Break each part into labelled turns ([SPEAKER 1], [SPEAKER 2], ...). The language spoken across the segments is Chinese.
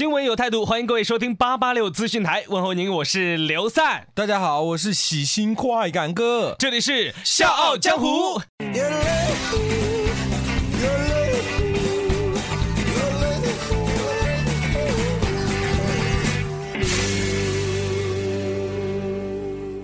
[SPEAKER 1] 新闻有态度，欢迎各位收听八八六资讯台，问候您，我是刘赛，
[SPEAKER 2] 大家好，我是喜新快感哥。
[SPEAKER 1] 这里是笑傲江湖。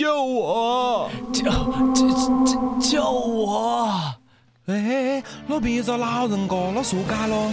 [SPEAKER 2] 救我！
[SPEAKER 1] 救救救救我！
[SPEAKER 2] 哎，那边有个老人哥，那说嘎咯？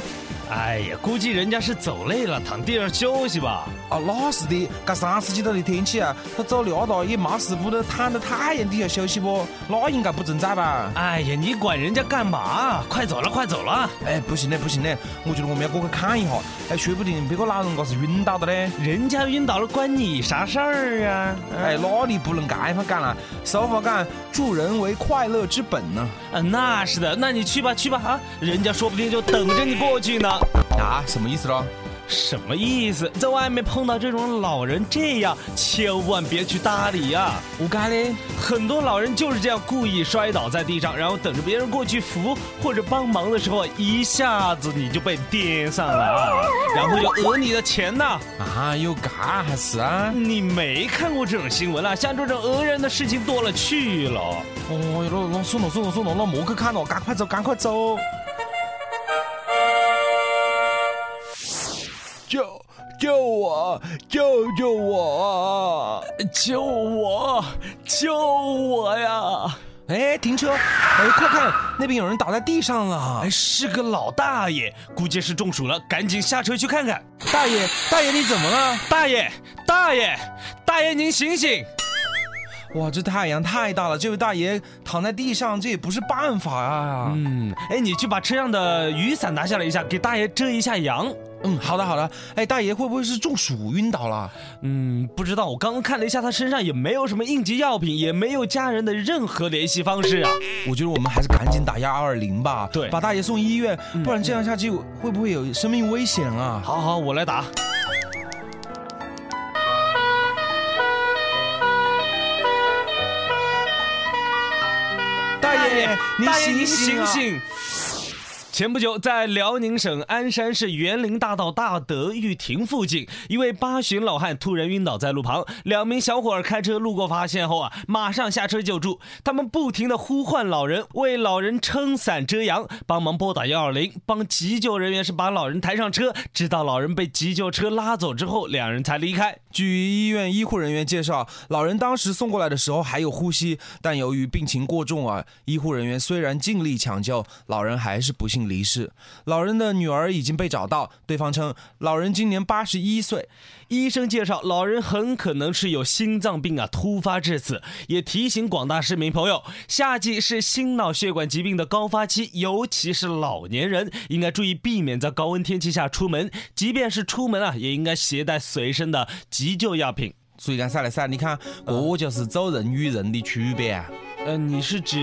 [SPEAKER 1] 哎呀，估计人家是走累了，躺地上休息吧。
[SPEAKER 2] 啊，那是的，这三十几度的天气啊，他走那大也没事，不得躺在太阳底下休息不？那应该不存在吧？
[SPEAKER 1] 哎呀，你管人家干嘛？快走了，快走了！
[SPEAKER 2] 哎，不行嘞，不行嘞，我觉得我们要过去看一下，哎，说不定别个老人家是晕倒的嘞。
[SPEAKER 1] 人家晕倒了，关你啥事儿啊？
[SPEAKER 2] 哎，那你不能这样讲了，俗话讲，助人为快乐之本呢。
[SPEAKER 1] 啊，那是的，那你去吧，去吧啊！人家说不定就等着你过去呢。
[SPEAKER 2] 啊，什么意思咯？
[SPEAKER 1] 什么意思？在外面碰到这种老人这样，千万别去搭理呀、
[SPEAKER 2] 我干嘞？
[SPEAKER 1] 很多老人就是这样故意摔倒在地上，然后等着别人过去扶或者帮忙的时候，一下子你就被颠上了啊，然后就讹你的钱呐。
[SPEAKER 2] 啊，又嘎还是啊？
[SPEAKER 1] 你没看过这种新闻啊？像这种讹人的事情多了去了。
[SPEAKER 2] 哦哟，那那算了算了算了，那莫去看了，赶快走，赶快走！救救我！救救我！
[SPEAKER 1] 救我！救我呀！
[SPEAKER 2] 哎，停车！哎，快看，那边有人倒在地上了
[SPEAKER 1] 哎，。是个老大爷，估计是中暑了，赶紧下车去看看。
[SPEAKER 2] 大爷，大爷，你怎么了？
[SPEAKER 1] 大爷，大爷，大爷，您醒醒！
[SPEAKER 2] 哇，这太阳太大了，这位大爷躺在地上，这也不是办法啊。
[SPEAKER 1] 嗯，哎，你去把车上的雨伞拿下来一下，给大爷遮一下阳。
[SPEAKER 2] 嗯，好的好的。哎，大爷会不会是中暑晕倒了？
[SPEAKER 1] 嗯，不知道，我刚刚看了一下，他身上也没有什么应急药品，也没有家人的任何联系方式啊。
[SPEAKER 2] 我觉得我们还是赶紧打幺二零吧，
[SPEAKER 1] 对
[SPEAKER 2] 把大爷送医院，不然这样下去会不会有生命危险啊？
[SPEAKER 1] 好好，我来打。
[SPEAKER 2] 大爷，
[SPEAKER 1] 爷，您
[SPEAKER 2] 醒醒啊！
[SPEAKER 1] 醒醒！前不久，在辽宁省鞍山市园林大道大德玉亭附近，一位八旬老汉突然晕倒在路旁，两名小伙儿开车路过发现后啊，马上下车救助。他们不停的呼唤老人，为老人撑伞遮阳，帮忙拨打幺二零，帮急救人员是把老人抬上车，直到老人被急救车拉走之后，两人才离开。
[SPEAKER 2] 据医院医护人员介绍，老人当时送过来的时候还有呼吸，但由于病情过重啊，医护人员虽然尽力抢救，老人还是不幸离世。老人的女儿已经被找到，对方称老人今年八十一岁。
[SPEAKER 1] 医生介绍，老人很可能是有心脏病啊突发致死，也提醒广大市民朋友，夏季是心脑血管疾病的高发期，尤其是老年人应该注意避免在高温天气下出门，即便是出门啊，也应该携带随身的急救药品。
[SPEAKER 2] 所以讲噻来噻，你看，这就是走人与人的区别啊！
[SPEAKER 1] 呃，你是指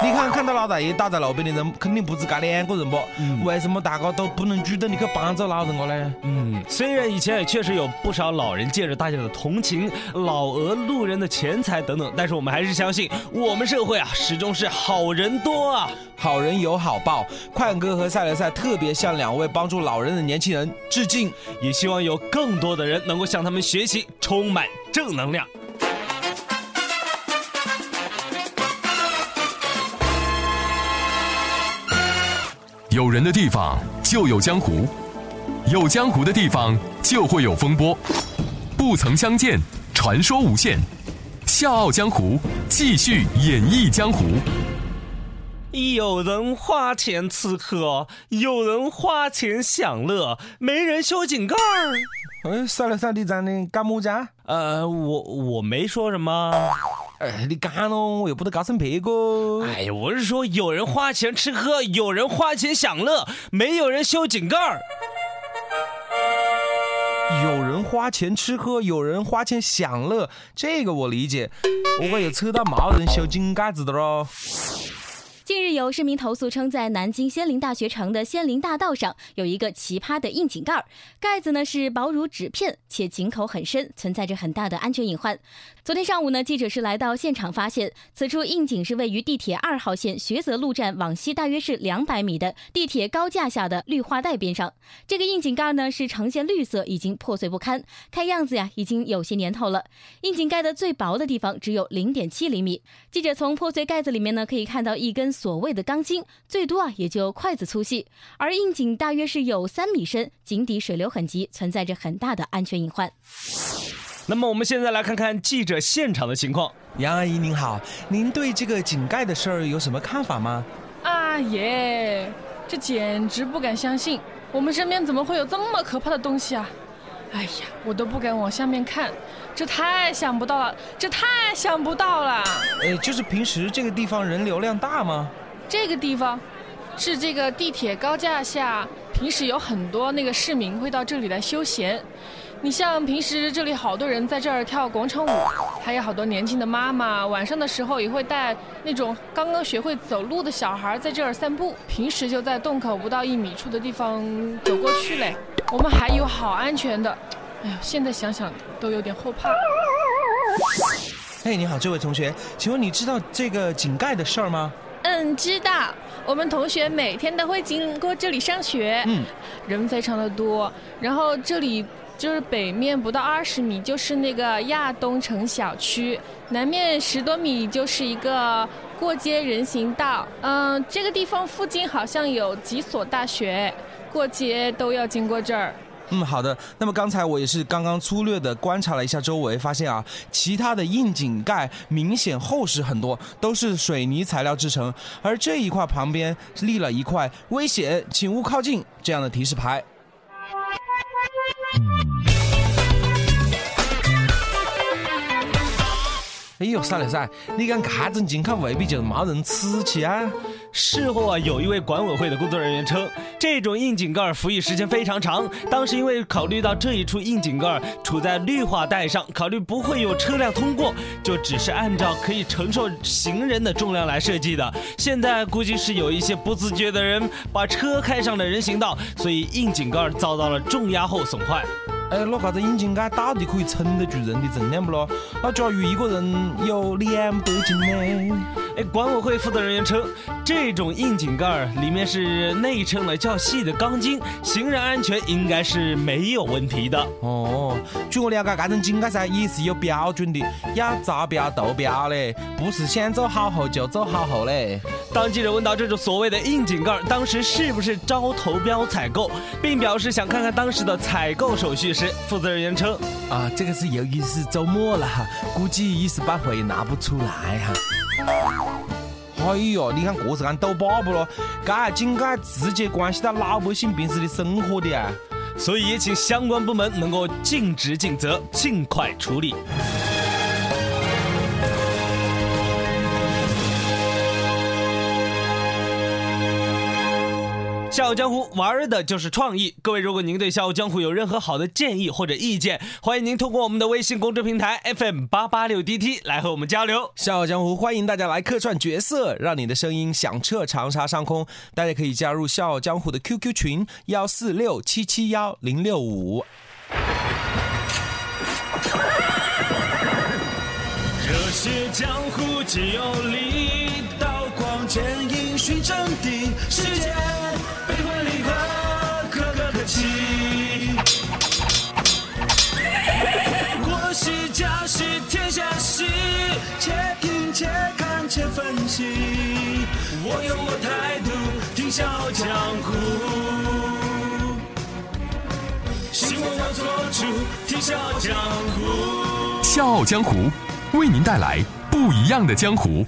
[SPEAKER 2] 你看，看到老大爷倒在路边的人，肯定不止嘎两个人不？为什么大家都不能主动的去帮助老人家呢？
[SPEAKER 1] 嗯，虽然以前也确实有不少老人借着大家的同情、老讹路人的钱财等等，但是我们还是相信，我们社会啊，始终是好人多啊。
[SPEAKER 2] 好人有好报，快哥和赛雷赛特别向两位帮助老人的年轻人致敬。
[SPEAKER 1] 也希望有更多的人能够向他们学习，充满正能量。
[SPEAKER 3] 有人的地方就有江湖，有江湖的地方就会有风波。不曾相见，传说无限，笑傲江湖继续演绎江湖。
[SPEAKER 1] 有人花钱吃喝，有人花钱享乐，没人修井盖儿。
[SPEAKER 2] 哎，算了算了，你在那干么子啊？
[SPEAKER 1] 呃，我我没说什么。
[SPEAKER 2] 哎，你干喽，我又不得搞成别个。
[SPEAKER 1] 哎呀，我是说，有人花钱吃喝，有人花钱享乐，没有人修井盖儿。
[SPEAKER 2] 有人花钱吃喝，有人花钱享乐，这个我理解。不过有扯到没人修井盖子的喽。
[SPEAKER 4] 有市民投诉称，在南京仙林大学城的仙林大道上有一个奇葩的窨井盖，盖子呢是薄如纸片，且井口很深，存在着很大的安全隐患。昨天上午呢，记者是来到现场，发现此处窨井是位于地铁二号线学泽路站往西大约是两百米的地铁高架下的绿化带边上。这个窨井盖呢是呈现绿色，已经破碎不堪，看样子呀已经有些年头了。窨井盖的最薄的地方只有零点七厘米。记者从破碎盖子里面呢可以看到一根。锁谓的钢筋最多啊也就筷子粗细，而硬井大约是有三米深，井底水流很急，存在着很大的安全隐患。
[SPEAKER 1] 那么我们现在来看看记者现场的情况。
[SPEAKER 2] 杨阿姨您好，您对这个井盖的事儿有什么看法吗？
[SPEAKER 5] 啊耶，这简直不敢相信，我们身边怎么会有这么可怕的东西啊！哎呀，我都不敢往下面看，这太想不到了，这太想不到了。
[SPEAKER 2] 呃，就是平时这个地方人流量大吗？
[SPEAKER 5] 这个地方，是这个地铁高架下，平时有很多那个市民会到这里来休闲。你像平时这里好多人在这儿跳广场舞，还有好多年轻的妈妈晚上的时候也会带那种刚刚学会走路的小孩在这儿散步。平时就在洞口不到一米处的地方走过去嘞。我们还有好安全的，哎呦，现在想想都有点后怕。
[SPEAKER 2] 哎，你好，这位同学，请问你知道这个井盖的事儿吗？
[SPEAKER 5] 嗯，知道。我们同学每天都会经过这里上学，嗯，人非常的多，然后这里。就是北面不到二十米，就是那个亚东城小区；南面十多米就是一个过街人行道。嗯，这个地方附近好像有几所大学，过街都要经过这儿。
[SPEAKER 2] 嗯，好的。那么刚才我也是刚刚粗略的观察了一下周围，发现啊，其他的硬井盖明显厚实很多，都是水泥材料制成，而这一块旁边立了一块“危险，请勿靠近”这样的提示牌。哎呦，傻了噻！你讲看整井盖未必就没人吃起啊？
[SPEAKER 1] 事后啊，有一位管委会的工作人员称，这种硬井盖服役时间非常长。当时因为考虑到这一处硬井盖处在绿化带上，考虑不会有车辆通过，就只是按照可以承受行人的重量来设计的。现在估计是有一些不自觉的人把车开上了人行道，所以硬井盖遭到了重压后损坏。
[SPEAKER 2] 哎，那啥子硬井盖到底可以撑得住人的重量不咯？那假如一个人有两百斤呢？
[SPEAKER 1] 哎，管委会负责人员称，这种硬井盖里面是内衬了较细的钢筋，行人安全应该是没有问题的。
[SPEAKER 2] 哦，据我了解，这种井盖噻也是有标准的，要招标投标嘞，不是想做好后就做好后嘞。
[SPEAKER 1] 当记者问到这种所谓的硬井盖当时是不是招投标采购，并表示想看看当时的采购手续时。负责人员称：“
[SPEAKER 2] 啊，这个是由于是周末了哈，估计一时半会也拿不出来哈。”哎呦，你看这是按斗把不咯？这井盖直接关系到老百姓平时的生活的啊，
[SPEAKER 1] 所以也请相关部门能够尽职尽责，尽快处理。笑傲江湖玩的就是创意。各位，如果您对笑傲江湖有任何好的建议或者意见，欢迎您通过我们的微信公众平台 FM 八八六 DT 来和我们交流。
[SPEAKER 2] 笑傲江湖欢迎大家来客串角色，让你的声音响彻长沙上空。大家可以加入笑傲江湖的 QQ 群幺四六七七幺零六五。
[SPEAKER 6] 热血江湖皆有力，刀光剑影寻真谛，江湖，希望我做出。
[SPEAKER 1] 出天下江湖。
[SPEAKER 3] 笑傲江湖为您带来不一样的江湖。